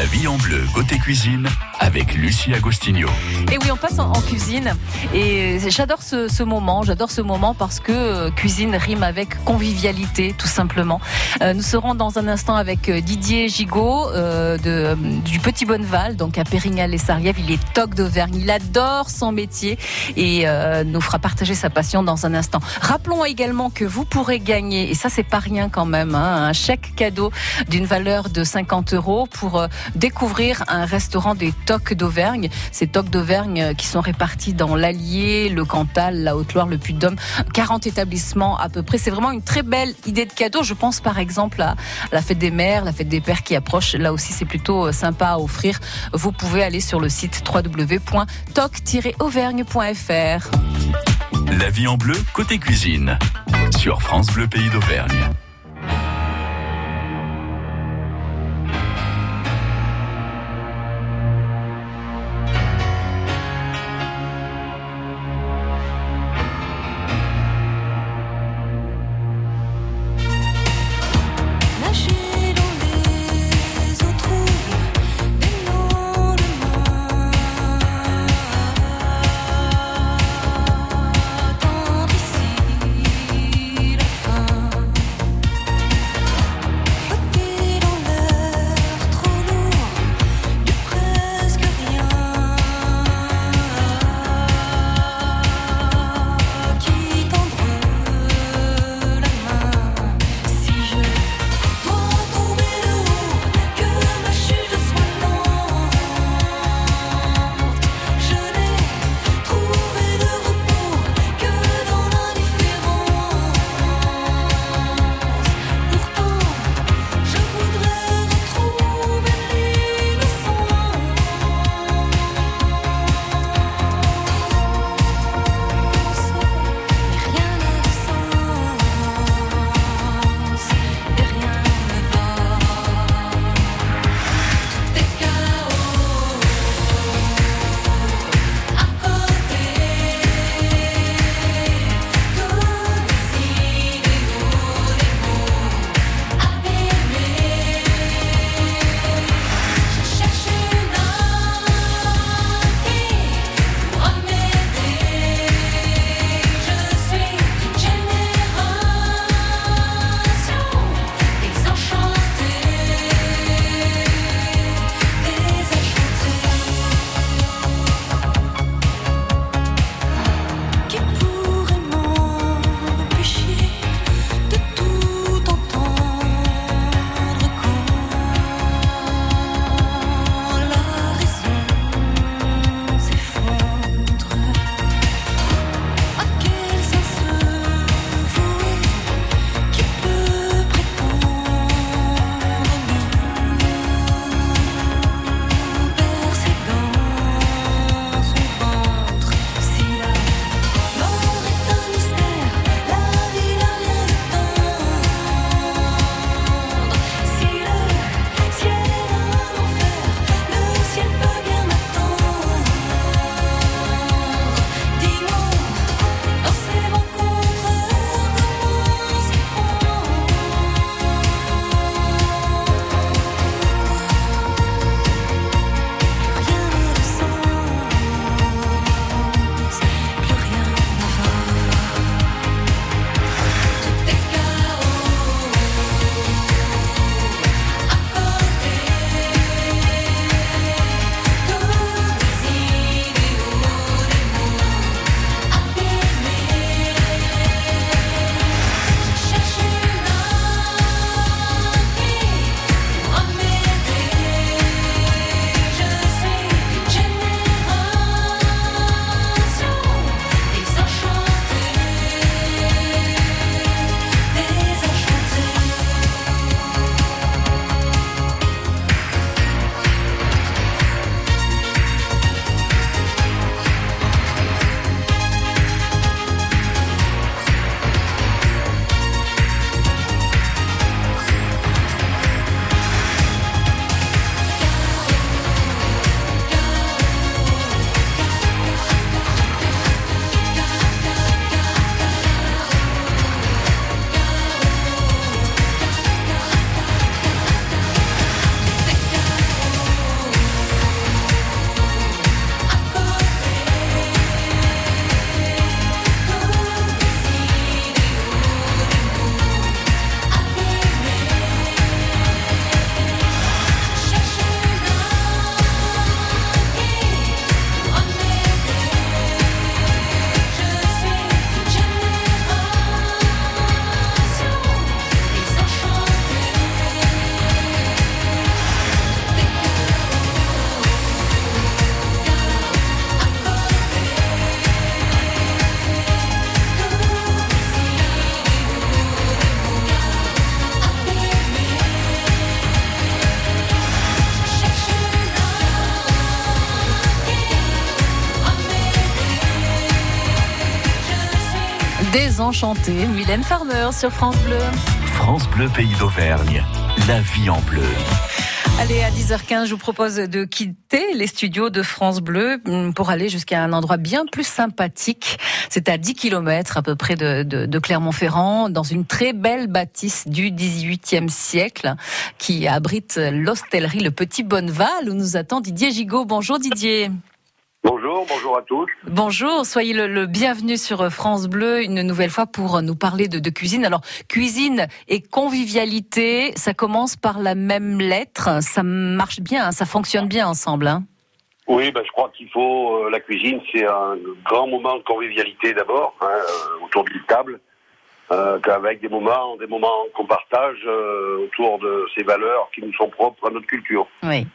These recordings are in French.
La vie en bleu côté cuisine avec Lucie Agostinho. Et oui, on passe en, cuisine. Et j'adore ce, moment. J'adore ce moment parce que euh, cuisine rime avec convivialité, tout simplement. Euh, nous serons dans un instant avec euh, Didier Gigot de, du Petit Bonneval, donc à Pérignal-les-Sarlièves. Il est toc d'Auvergne. Il adore son métier et nous fera partager sa passion dans un instant. Rappelons également que vous pourrez gagner, et ça c'est pas rien quand même, hein, un chèque cadeau d'une valeur de 50 euros pour découvrir un restaurant des TOC d'Auvergne. Ces TOC d'Auvergne qui sont répartis dans l'Allier, le Cantal, la Haute-Loire, le Puy-de-Dôme. 40 établissements à peu près. C'est vraiment une très belle idée de cadeau. Je pense par exemple à la fête des mères, la fête des pères qui approche. Là aussi, c'est plutôt euh, sympa à offrir. Vous pouvez aller sur le site www.toc-auvergne.fr. La vie en bleu, côté cuisine, sur France Bleu Pays d'Auvergne. Désenchanté, Mylène Farmer sur France Bleu. France Bleu Pays d'Auvergne, la vie en bleu. Allez, à 10h15, je vous propose de quitter les studios de France Bleu hum, pour aller jusqu'à un endroit bien plus sympathique. C'est à 10 km à peu près de, de, de Clermont-Ferrand, dans une très belle bâtisse du 18e siècle qui abrite l'hostellerie Le Petit Bonneval où nous attend Didier Gigot. Bonjour Didier. Bonjour, bonjour à tous. Bonjour, soyez le, le, bienvenu sur France Bleu une nouvelle fois pour nous parler de, de, cuisine. Alors, cuisine et convivialité, ça commence par la même lettre. Ça marche bien, hein, ça fonctionne bien ensemble. Hein oui, ben, je crois qu'il faut. Euh, la cuisine, c'est un grand moment de convivialité d'abord, hein, euh, autour d'une table euh, qu'avec des moments, des moments qu'on partage euh, autour de ces valeurs qui nous sont propres à notre culture. Oui.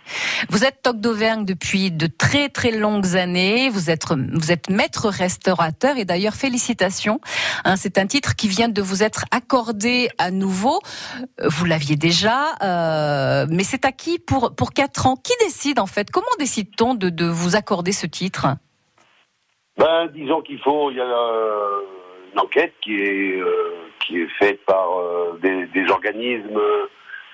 Vous êtes toc d'Auvergne depuis de très très longues années. Vous êtes vous êtes maître restaurateur et d'ailleurs félicitations. Hein, c'est un titre qui vient de vous être accordé à nouveau. Vous l'aviez déjà, euh, mais c'est acquis pour pour quatre ans. Qui décide en fait? Comment décide-t-on de, de vous accorder ce titre? Ben disons qu'il faut. Il y a une enquête qui est euh, qui est faite par euh, des, des, organismes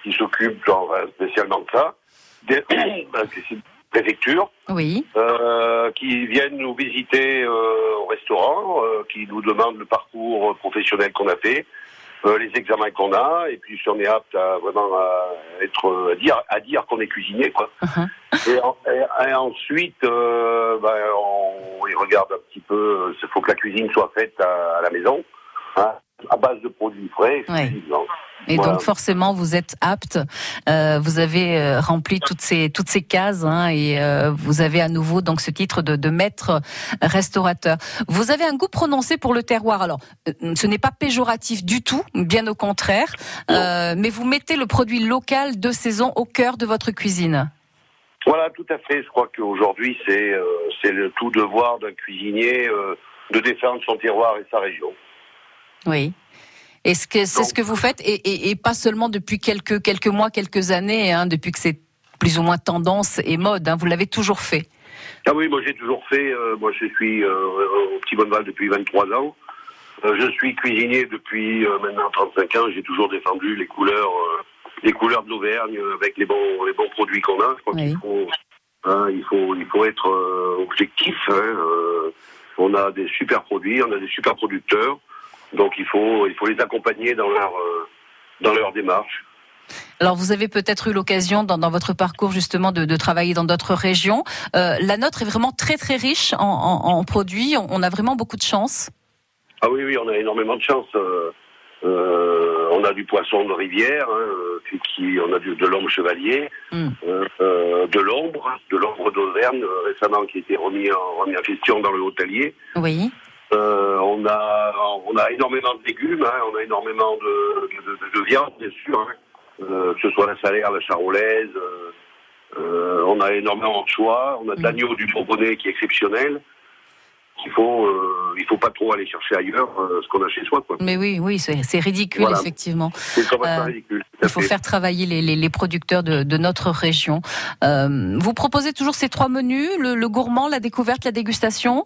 qui s'occupent genre spécialement de ça, des préfectures, oui, euh, qui viennent nous visiter euh, au restaurant, qui nous demandent le parcours professionnel qu'on a fait. les examens qu'on a et puis si on est apte à vraiment à être à dire à dire qu'on est cuisinier quoi uh -huh. et, en, et, et, ensuite euh, ben, on, regarde un petit peu il faut que la cuisine soit faite à, à la maison hein, à base de produits frais. Et voilà. donc forcément, vous êtes apte. Euh, vous avez euh, rempli toutes ces toutes ces cases hein, et euh, vous avez à nouveau donc ce titre de, de maître restaurateur. Vous avez un goût prononcé pour le terroir. Alors, euh, ce n'est pas péjoratif du tout, bien au contraire. Euh, mais vous mettez le produit local de saison au cœur de votre cuisine. Voilà, tout à fait. Je crois qu'aujourd'hui, c'est euh, c'est le tout devoir d'un cuisinier euh, de défendre son terroir et sa région. Oui. Est-ce que c'est ce que vous faites et, et, et, pas seulement depuis quelques quelques mois, quelques années, hein, depuis que c'est plus ou moins tendance et mode. Hein, vous l'avez toujours fait? Ah oui, moi j'ai toujours fait. Euh, moi je suis au Petit Bonneval depuis 23 ans. Je suis cuisinier depuis maintenant 35 ans. J'ai toujours défendu les couleurs, les couleurs de l'Auvergne avec les bons les bons produits qu'on a. Je crois oui. qu'il faut, hein, il faut il faut être euh, objectif. Hein, on a des super produits, on a des super producteurs. Donc il faut, il faut les accompagner dans leur, euh, dans leur démarche. Alors vous avez peut-être eu l'occasion dans, dans, votre parcours justement de, de travailler dans d'autres régions. Euh, la nôtre est vraiment très très riche en, en, en, produits. On a vraiment beaucoup de chance. Ah oui oui, on a énormément de chance. Euh, euh on a du poisson de rivière, hein, qui, on a du, de l'ombre chevalier, mm. de l'ombre, de l'ombre d'Auvergne récemment qui a été remis en, remis en question dans le hôtelier. Oui. Euh, on a on a énormément de légumes, hein, on a énormément de, de, de, de viande bien sûr, hein, euh, que ce soit la salaire, la charolaise. Euh, on a énormément de choix. On a de l'agneau du Bourbonnais qui est exceptionnel. Il faut euh, il faut pas trop aller chercher ailleurs euh, ce qu'on a chez soi. Quoi. Mais oui oui c'est ridicule voilà. effectivement. C'est ridicule. Il faut faire travailler les, les, les producteurs de, de, notre région. vous proposez toujours ces trois menus le, le gourmand, la découverte, la dégustation?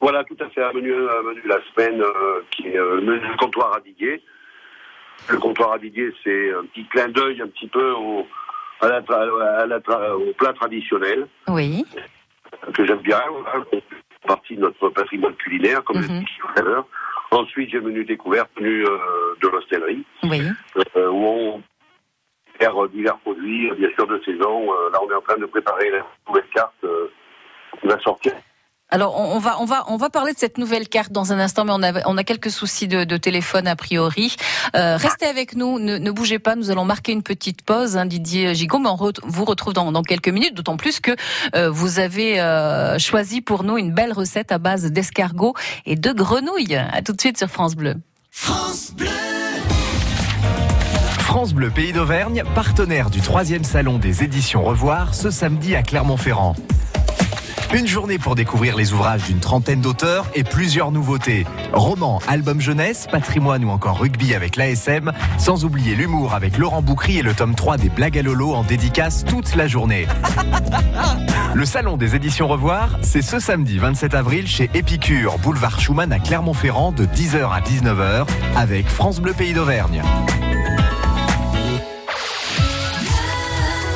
Voilà, tout à fait, un menu, un menu la semaine euh, qui est euh, le menu du comptoir à Didier. Le comptoir à Didier, c'est un petit clin d'œil un petit peu au, à la, à la, au plat traditionnel. Oui. Que j'aime bien, hein, partie de notre patrimoine culinaire, comme mm -hmm. je disais tout à l'heure. Ensuite, j'ai menu découverte, menu euh, de l'hostellerie. Oui. Euh, où on perd divers produits, bien sûr, de saison. là, on est en train de préparer la nouvelle carte qui va sortir alors on, va on va on va parler de cette nouvelle carte dans un instant, mais on a on a quelques soucis de, de téléphone a priori. Euh, restez avec nous, ne, ne, bougez pas. Nous allons marquer une petite pause, hein, Didier Gigot, mais on re, vous retrouve dans, dans, quelques minutes. D'autant plus que euh, vous avez euh, choisi pour nous une belle recette à base d'escargot et de grenouilles. À tout de suite sur France Bleu. France Bleu. France Bleu Pays d'Auvergne, partenaire du troisième salon des éditions Revoir, ce samedi à Clermont-Ferrand. Une journée pour découvrir les ouvrages d'une trentaine d'auteurs et plusieurs nouveautés. Romans, albums jeunesse, patrimoine ou encore rugby avec l'ASM, sans oublier l'humour avec Laurent Boucry et le tome 3 des blagues à Lolo en dédicace toute la journée. Le salon des éditions Revoir, c'est ce samedi 27 avril chez Épicure, boulevard Schumann à Clermont-Ferrand de 10h à 19h avec France Bleu Pays d'Auvergne.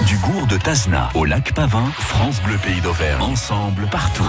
Du gour de Tazna au lac Pavin, France Bleu Pays d'Auvergne. Ensemble, partout.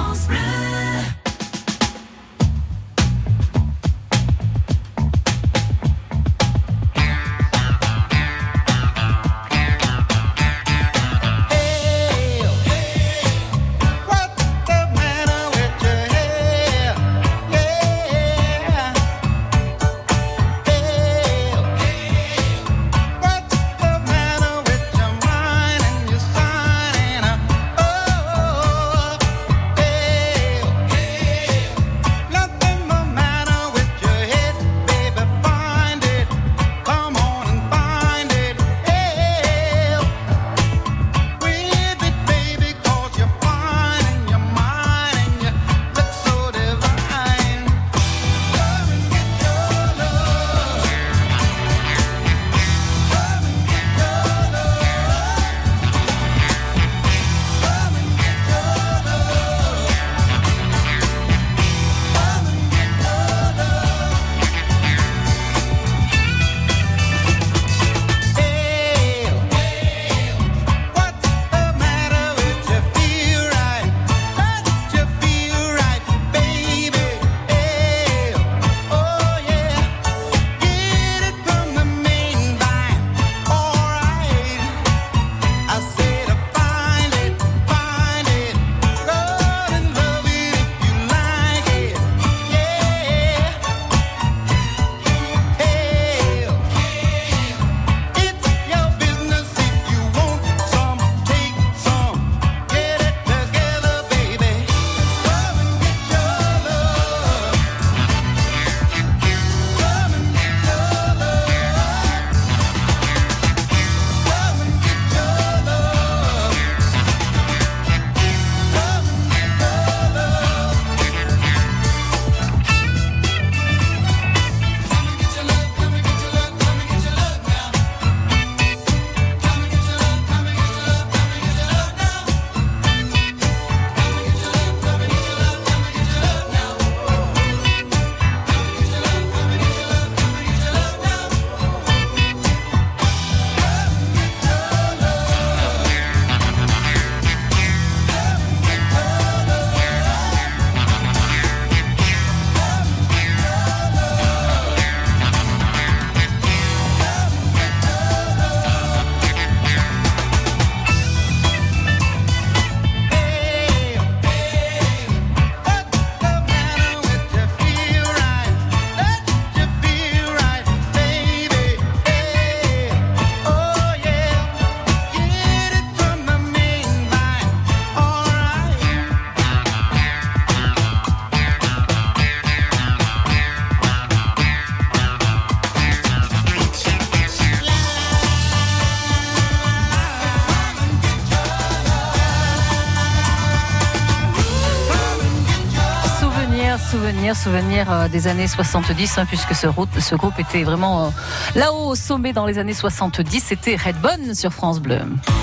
Souvenir, euh, des années 70, hein, puisque ce, ce, groupe était vraiment euh, là-haut au sommet dans les années 70. C'était Redbone sur France Bleu.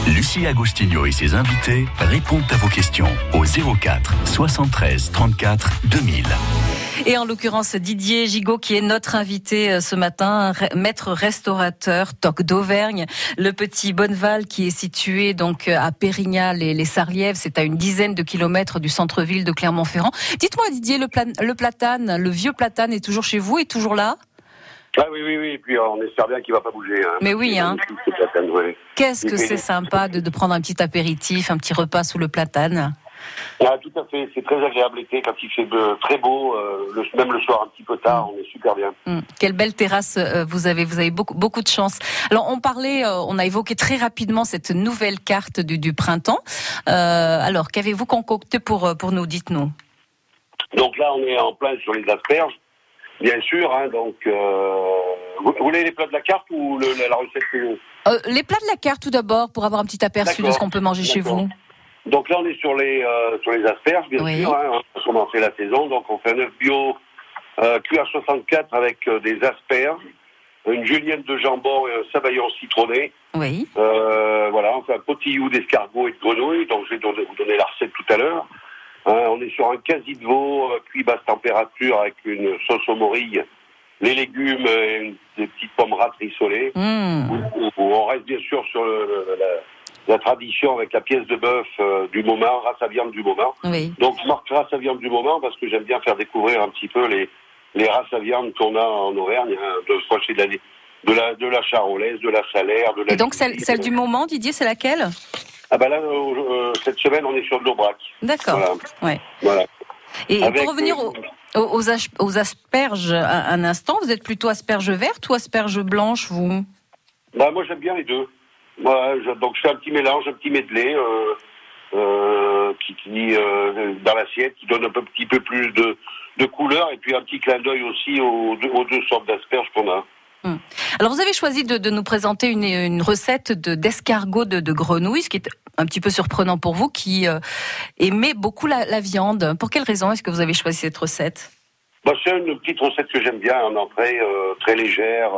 Lucie Agostinho et ses invités répondent à vos questions au 04 73 34 2000. Et en l'occurrence, Didier Gigot, qui est notre invité euh, ce matin, maître restaurateur, toc d'Auvergne, le petit Bonneval, qui est situé donc à Pérignal et les Sarlièves, c'est à une dizaine de kilomètres du centre-ville de Clermont-Ferrand. Dites-moi, Didier, le, le platane, le vieux platane est toujours chez vous, est toujours là? Ah oui, oui, oui, et puis on espère bien qu'il va pas bouger. Hein, Mais oui, hein. Qu'est-ce que c'est sympa de, de prendre un petit apéritif, un petit repas sous le platane? Ah, tout à fait, c'est très agréable l'été quand il fait très beau, euh, même le soir un petit peu tard, on est super bien. Hum, quelle belle terrasse euh, vous avez, vous avez beaucoup, beaucoup de chance. Alors on parlait, euh, on a évoqué très rapidement cette nouvelle carte du, du printemps. alors qu'avez-vous concocté pour, pour nous, dites-nous? Donc là on est en plein sur les asperges, bien sûr, hein, donc vous, voulez les plats de la carte ou le, la recette Les plats de la carte tout d'abord, pour avoir un petit aperçu de ce qu'on peut manger chez vous. Donc là, on est sur les euh, sur les asperges, bien Oui. sûr. Hein, on a commencé la saison, donc on fait un œuf bio euh, cuit à 64 avec euh, des asperges, une julienne de jambon et un sabayon citronné. Oui. Euh, voilà, on fait un potillou d'escargot et de grenouille, donc je vais donner- vous donner la recette tout à l'heure. Hein, on est sur un quasi de veau euh, cuit basse température avec une sauce aux morilles, les légumes et une- des petites pommes rates rissolées. Mmh. Où- où on reste bien sûr sur le- le- la, la tradition avec la pièce de bœuf euh, du moment, race à viande du moment. Oui. Donc je marque race à viande du moment parce que j'aime bien faire découvrir un petit peu les, les races à viande qu'on a en Auvergne, hein, de, soit chez de la, de la de la charolaise, de la salaire, de la. Et donc celle, celle du moment, Didier, c'est laquelle? Ah bah là euh, euh, cette semaine on est sur de l'Aubrac. D'accord. Voilà. Ouais. voilà. Et Avec, pour revenir aux, aux, aux as- aux asperges un, un instant, vous êtes plutôt asperges vertes ou asperges blanches, vous? Bah, moi j'aime bien les deux. Je- donc je fais un petit mélange, un petit medley euh, euh, qui, qui euh, dans l'assiette, qui donne un peu- petit peu plus de, de couleur et puis un petit clin d'œil aussi aux, deux- aux deux sortes d'asperges qu'on a. Alors vous avez choisi de, de nous présenter une, une recette de d'escargot de, de grenouille, ce qui est un petit peu surprenant pour vous, qui aimait beaucoup la, la viande. Pour quelle raison est-ce que vous avez choisi cette recette? Bah, c'est une petite recette que j'aime bien en entrée, euh, très légère,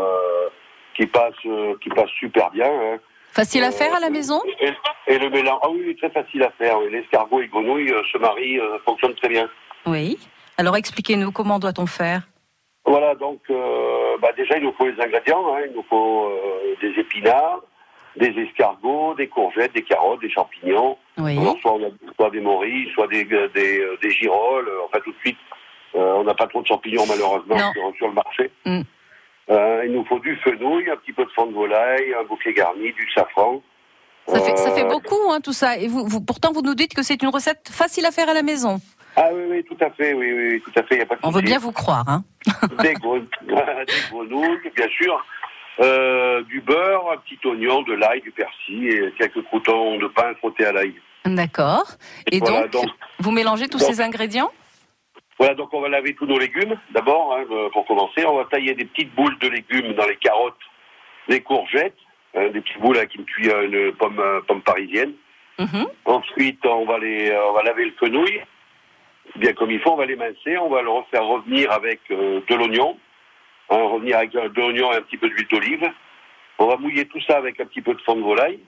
qui passe qui passe super bien. hein. Facile à faire à la maison Et, et le mélange, ah oui, très facile à faire. oui. L'escargot et grenouille euh, se marient, euh, fonctionne très bien. Oui. Alors expliquez-nous comment doit-on faire Voilà, donc euh, bah déjà il nous faut les ingrédients, hein. il nous faut euh, des épinards, des escargots, des courgettes, des carottes, des champignons. Oui. Alors, soit, on a, soit des morilles, soit des, des, euh, des girolles. Enfin tout de suite, euh, on n'a pas trop de champignons malheureusement sur le marché. Mm. Euh, il nous faut du fenouil, un petit peu de fond de volaille, un bouquet garni, du safran. Ça fait, ça fait Euh, beaucoup, hein, tout ça. Et vous, vous, pourtant, vous nous dites que c'est une recette facile à faire à la maison. Ah oui, oui, tout à fait, oui, oui, tout à fait. y a pas de On veut bien vous croire. Hein. des, des grenouilles, bien sûr, euh, du beurre, un petit oignon, de l'ail, du persil et quelques croutons de pain frottés à l'ail. D'accord. Et Voilà, donc, donc- vous mélangez tous donc- ces ingrédients? Voilà, donc on va laver tous nos légumes d'abord, hein, euh, pour commencer. On va tailler des petites boules de légumes dans les carottes, les courgettes, hein, des petites boules avec une cuillère, une pomme, euh, pomme parisienne. Mhm. Ensuite, on va les, euh, on va laver le fenouil, bien comme il faut. On va l'émincer, on va le refaire revenir avec euh, de l'oignon, hein, revenir avec de l'oignon et un petit peu d'huile d'olive. On va mouiller tout ça avec un petit peu de fond de volaille.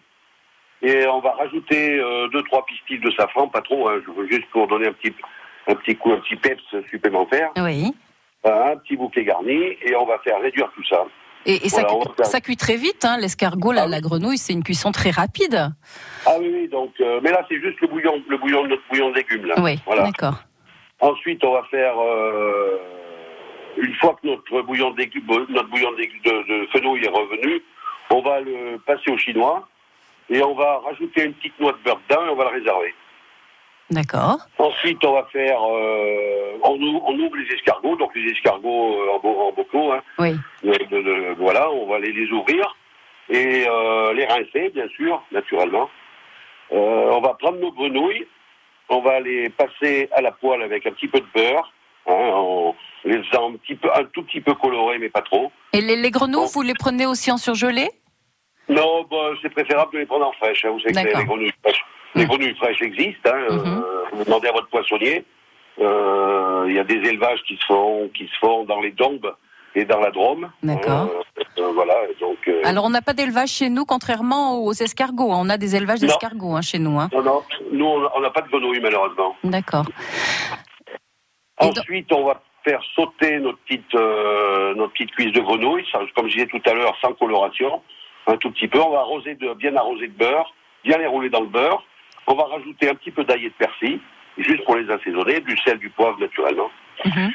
Et on va rajouter euh, deux, trois pistilles de safran, pas trop, hein, je veux juste pour donner un petit, un petit coup, un petit peps supplémentaire. Oui. Un petit bouquet garni et on va faire réduire tout ça. Et, et ça, Voilà, cuit très vite. Hein. L'escargot, la, Ah la grenouille, c'est une cuisson très rapide. Ah oui, oui, donc, euh, mais là c'est juste le bouillon, le bouillon, notre bouillon de légumes là. Oui, Voilà. d'accord. Ensuite, on va faire euh, une fois que notre bouillon de légumes, notre bouillon de, légumes- de, de fenouil est revenu, on va le passer au chinois et on va rajouter une petite noix de beurre dedans et on va le réserver. D'accord. Ensuite, on va faire, euh, on, ou- on ouvre les escargots, donc les escargots euh, en, bo- en bocaux, hein, Oui. de- de- de- voilà, on va les, les ouvrir et euh, les rincer, bien sûr, naturellement. Euh, on va prendre nos grenouilles, on va les passer à la poêle avec un petit peu de beurre, hein, en les faisant un, petit peu, un tout petit peu colorés, mais pas trop. Et les, les grenouilles, vous les prenez aussi en surgelé? Non, bah, c'est préférable de les prendre en fraîche. Hein. Vous savez que les grenouilles fraîches, les grenouilles fraîches existent. Hein. Mhm. Euh, vous demandez à votre poissonnier. Euh, Il y a des élevages qui se font, qui se font dans les Dombes et dans la Drôme. D'accord. Euh, voilà. Donc. Alors, on n'a pas d'élevage chez nous, contrairement aux escargots. hein. On a des élevages d'escargots hein, chez nous. hein. non, non, nous, on n'a pas de grenouilles, malheureusement. D'accord. Ensuite, on va faire sauter notre petite, euh, notre petite cuisse de grenouille, comme je disais tout à l'heure, sans coloration, un tout petit peu. On va arroser de, bien arroser de beurre, bien les rouler dans le beurre. On va rajouter un petit peu d'ail et de persil, juste pour les assaisonner, du sel, du poivre naturellement. Mhm.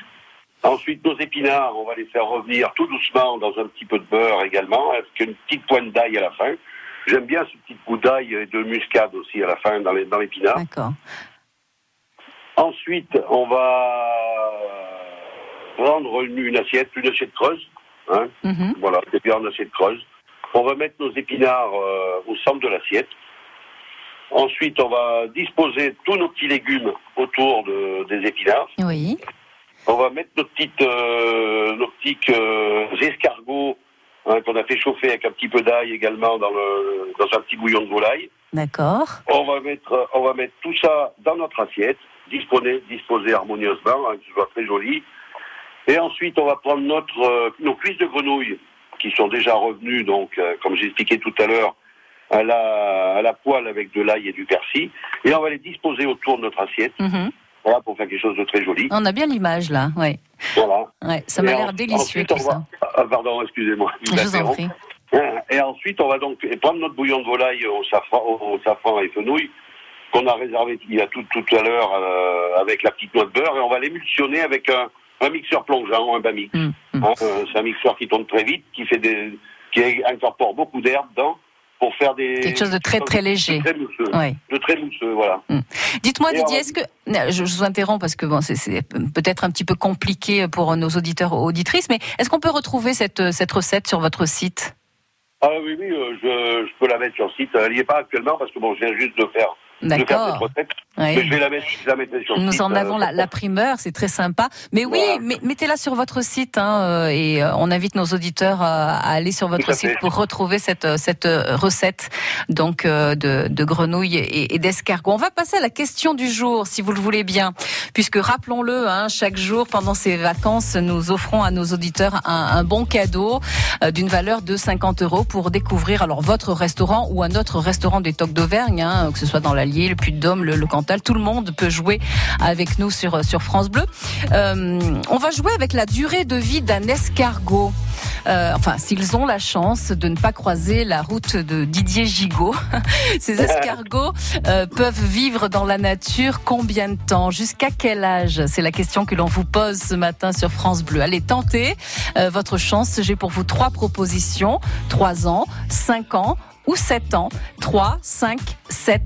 Ensuite, nos épinards, on va les faire revenir tout doucement dans un petit peu de beurre également, avec une petite pointe d'ail à la fin. J'aime bien ce petit goût d'ail et de muscade aussi à la fin dans les- dans l'épinard. D'accord. Ensuite, on va prendre une, une assiette, une assiette creuse. Hein, Mhm. voilà, c'est bien une assiette creuse. On va mettre nos épinards euh, au centre de l'assiette. Ensuite, on va disposer tous nos petits légumes autour de- des épinards. Oui. On va mettre nos petites, euh, nos petits euh, escargots hein, qu'on a fait chauffer avec un petit peu d'ail également dans, le, dans un petit bouillon de volaille. D'accord. On va mettre, on va mettre tout ça dans notre assiette, disposer, disposer harmonieusement, hein, que ce soit très joli. Et ensuite, on va prendre notre, nos cuisses de grenouille qui sont déjà revenues, donc, euh, comme j'ai expliqué tout à l'heure, à la, à la poêle avec de l'ail et du persil. Et on va les disposer autour de notre assiette. Mhm. Voilà, pour faire quelque chose de très joli. On a bien l'image là, ouais. Voilà. ouais ça m'a l'air délicieux ensuite, tout ça. Ah, pardon, excusez-moi. Je vous en prie. Et ensuite, on va donc prendre notre bouillon de volaille au safran, au, au safran et fenouil qu'on a réservé il y a tout, tout à l'heure euh, avec la petite noix de beurre et on va l'émulsionner avec un, un mixeur plongeant, un Bamix. Hum, hum. Hein, euh, c'est un mixeur qui tourne très vite, qui fait des, qui incorpore beaucoup d'air dedans pour faire des Quelque chose de très, très léger. de très mousseux, de très mousseux, voilà. Dites-moi Et Didier, est-ce que je, je vous interromps parce que bon, c'est- peut-être un petit peu compliqué pour nos auditeurs auditrices, mais est-ce qu'on peut retrouver cette, cette recette sur votre site? Ah oui, oui, euh, je, je peux la mettre sur le site. Elle n'y est pas actuellement parce que bon, je viens juste de faire, de faire cette recette. Ouais. Mais je vais la mettre, je la mettrai sur le Nous site. en avons euh, la, la primeur, c'est très sympa. Mais oui, Voilà. mettez-la sur votre site hein, euh, et euh, on invite nos auditeurs à, aller sur votre site fait. pour retrouver cette, cette recette donc de, de grenouilles et, et d'escargots. On va passer à la question du jour, si vous le voulez bien, puisque rappelons-le, hein, chaque jour pendant ces vacances, nous offrons à nos auditeurs un, un bon cadeau d'une valeur de 50 euros pour découvrir alors votre restaurant ou un autre restaurant des Tocs d'Auvergne, hein, que ce soit dans l'Allier, le Puy-de-Dôme, le, le Tout le monde peut jouer avec nous sur sur France Bleu. Euh, on va jouer avec la durée de vie d'un escargot. Euh, enfin, s'ils ont la chance de ne pas croiser la route de Didier Gigot, ces escargots euh, peuvent vivre dans la nature combien de temps? Jusqu'à quel âge? C'est la question que l'on vous pose ce matin sur France Bleu. Allez, tentez votre chance. J'ai pour vous trois propositions. 3 ans, 5 ans ou 7 ans. 3, 5, 7,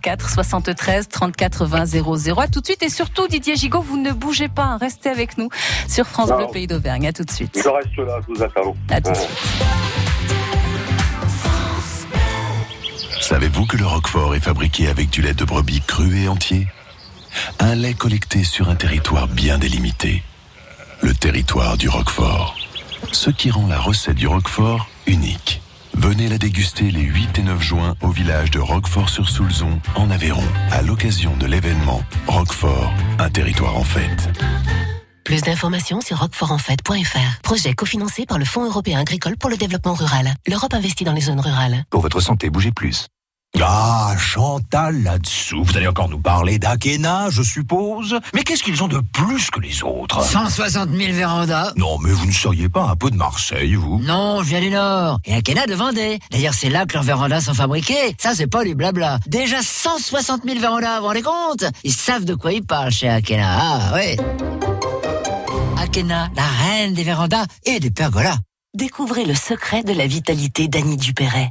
04, 73, 34, 20, 00. À tout de suite. Et surtout, Didier Gigot, vous ne bougez pas. hein. Restez avec nous sur France Non. Bleu Pays d'Auvergne. À tout de suite. Je reste là, je vous attends. À tout de Ouais. suite. Savez-vous que le Roquefort est fabriqué avec du lait de brebis cru et entier? Un lait collecté sur un territoire bien délimité. Le territoire du Roquefort. Ce qui rend la recette du Roquefort unique. Venez la déguster les 8 et 9 juin au village de Roquefort-sur-Soulzon, en Aveyron, à l'occasion de l'événement Roquefort, un territoire en fête. Plus d'informations sur roquefortenfête.fr. Projet cofinancé par le Fonds européen agricole pour le développement rural. L'Europe investit dans les zones rurales. Pour votre santé, bougez plus. Ah, Chantal là-dessous. Vous allez encore nous parler d'Akena, je suppose. Mais qu'est-ce qu'ils ont de plus que les autres? 160 000 vérandas. Non, mais vous ne seriez pas un peu de Marseille, vous Non, je viens du Nord. Et Akena de Vendée. D'ailleurs, c'est là que leurs vérandas sont fabriqués. Ça, c'est pas du blabla. Déjà 160 000 vérandas, vous vous rendez compte? Ils savent de quoi ils parlent chez Akena. Ah, ouais. Akena, la reine des vérandas et des pergolas. Découvrez le secret de la vitalité d'Annie Dupéret.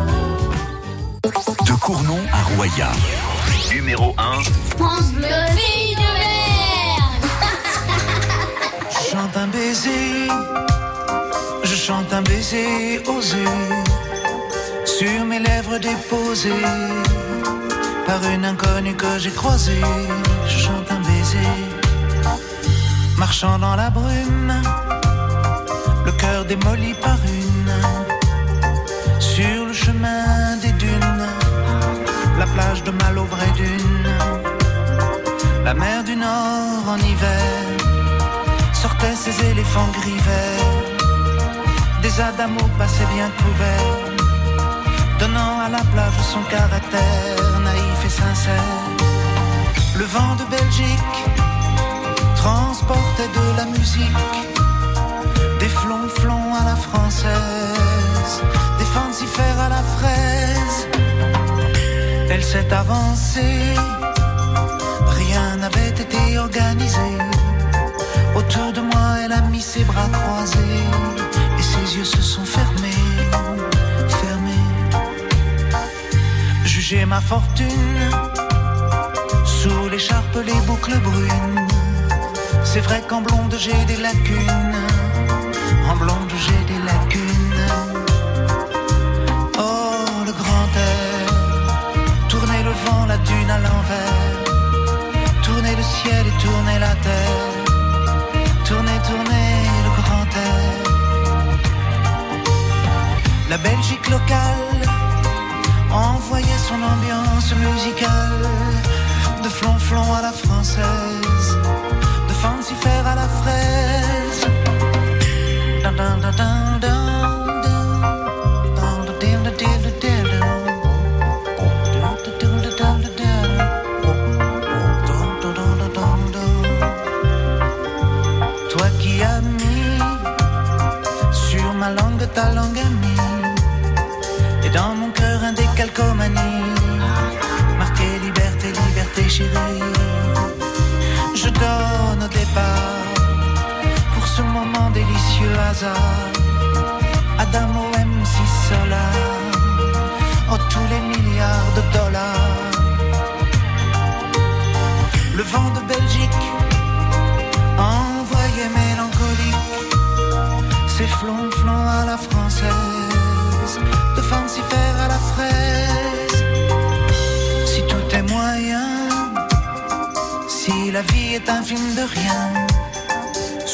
De Cournon à Roya. Numéro 1, France Bleu, pays chante un baiser, je chante un baiser osé sur mes lèvres déposées. Par une inconnue que j'ai croisée. Je chante un baiser, marchant dans la brume, le cœur démoli par une, sur le chemin plage de Malo vraie dune, la mer du Nord en hiver sortaient ces éléphants gris verts. Des adamos passaient bien couverts, donnant à la plage son caractère naïf et sincère. Le vent de Belgique transportait de la musique, des flonflons à la française, des fancifères à la fraise. Elle s'est avancée, rien n'avait été organisé. Autour de moi, elle a mis ses bras croisés et ses yeux se sont fermés, fermés. j'ai ma fortune sous l'écharpe, les boucles brunes. C'est vrai qu'en blonde j'ai des lacunes. En blonde j'ai des lacunes. Délicieux hasard. Adamo MC Solar, oh tous les milliards de dollars. Le vent de Belgique envoyé mélancolique, c'est flonflon à la française, de fancifère à la fraise. Si tout est moyen, si la vie est un film de rien,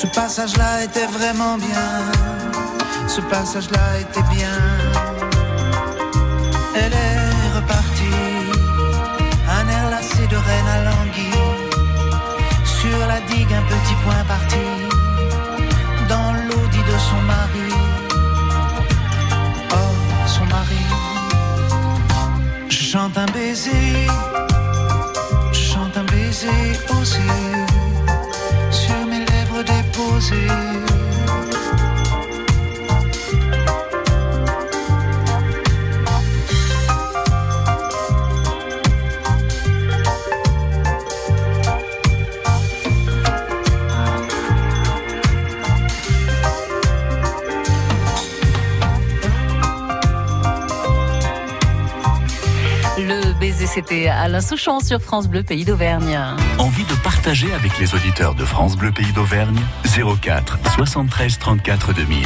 ce passage-là était vraiment bien, ce passage-là était bien. Elle est repartie, un air lassé de reine à languille, sur la digue un petit point parti, dans l'audit de son mari. Oh, son mari. Je chante un baiser, je chante un baiser lèvres déposées. C'était Alain Souchon sur France Bleu, pays d'Auvergne. Envie de partager avec les auditeurs de France Bleu Pays d'Auvergne? 04 73 34 2000.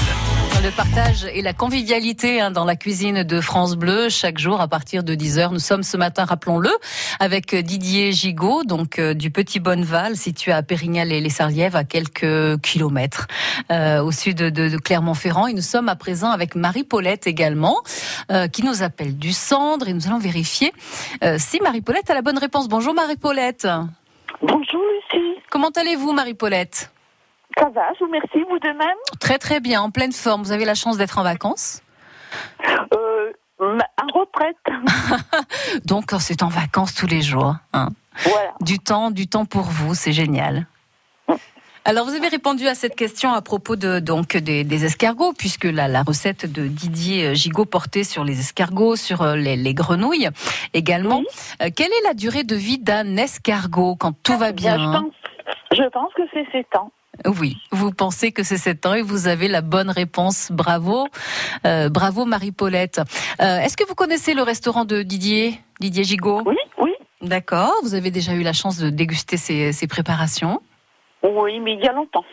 Le partage et la convivialité hein, dans la cuisine de France Bleu chaque jour à partir de 10h. Nous sommes ce matin, rappelons-le, avec Didier Gigot, donc euh, du Petit Bonneval, situé à Pérignal et les Sarlièves, à quelques kilomètres euh, au sud de, de Clermont-Ferrand. Et nous sommes à présent avec Marie Paulette également, euh, qui nous appelle du Cendre et nous allons vérifier euh, si Marie Paulette a la bonne réponse. Bonjour Marie Paulette. Bonjour Lucie. Comment allez-vous Marie Paulette Ça va, je vous remercie, vous de même Très très bien, en pleine forme. Vous avez la chance d'être en vacances. euh, En retraite. Donc c'est en vacances tous les jours. hein. Voilà. Du temps, du temps pour vous, c'est génial. Alors vous avez répondu à cette question à propos de donc des, des escargots, puisque la, la recette de Didier Gigot portait sur les escargots, sur euh, les, les grenouilles également. Euh, quelle est la durée de vie d'un escargot quand tout va bien je, pense, je pense que c'est 7 ans. Oui, vous pensez que c'est 7 ans et vous avez la bonne réponse. Bravo, Euh, bravo Marie-Paulette. Euh, Est-ce que vous connaissez le restaurant de Didier, Didier Gigot? Oui, oui. D'accord, vous avez déjà eu la chance de déguster ses, ses préparations? Oui, mais il y a longtemps.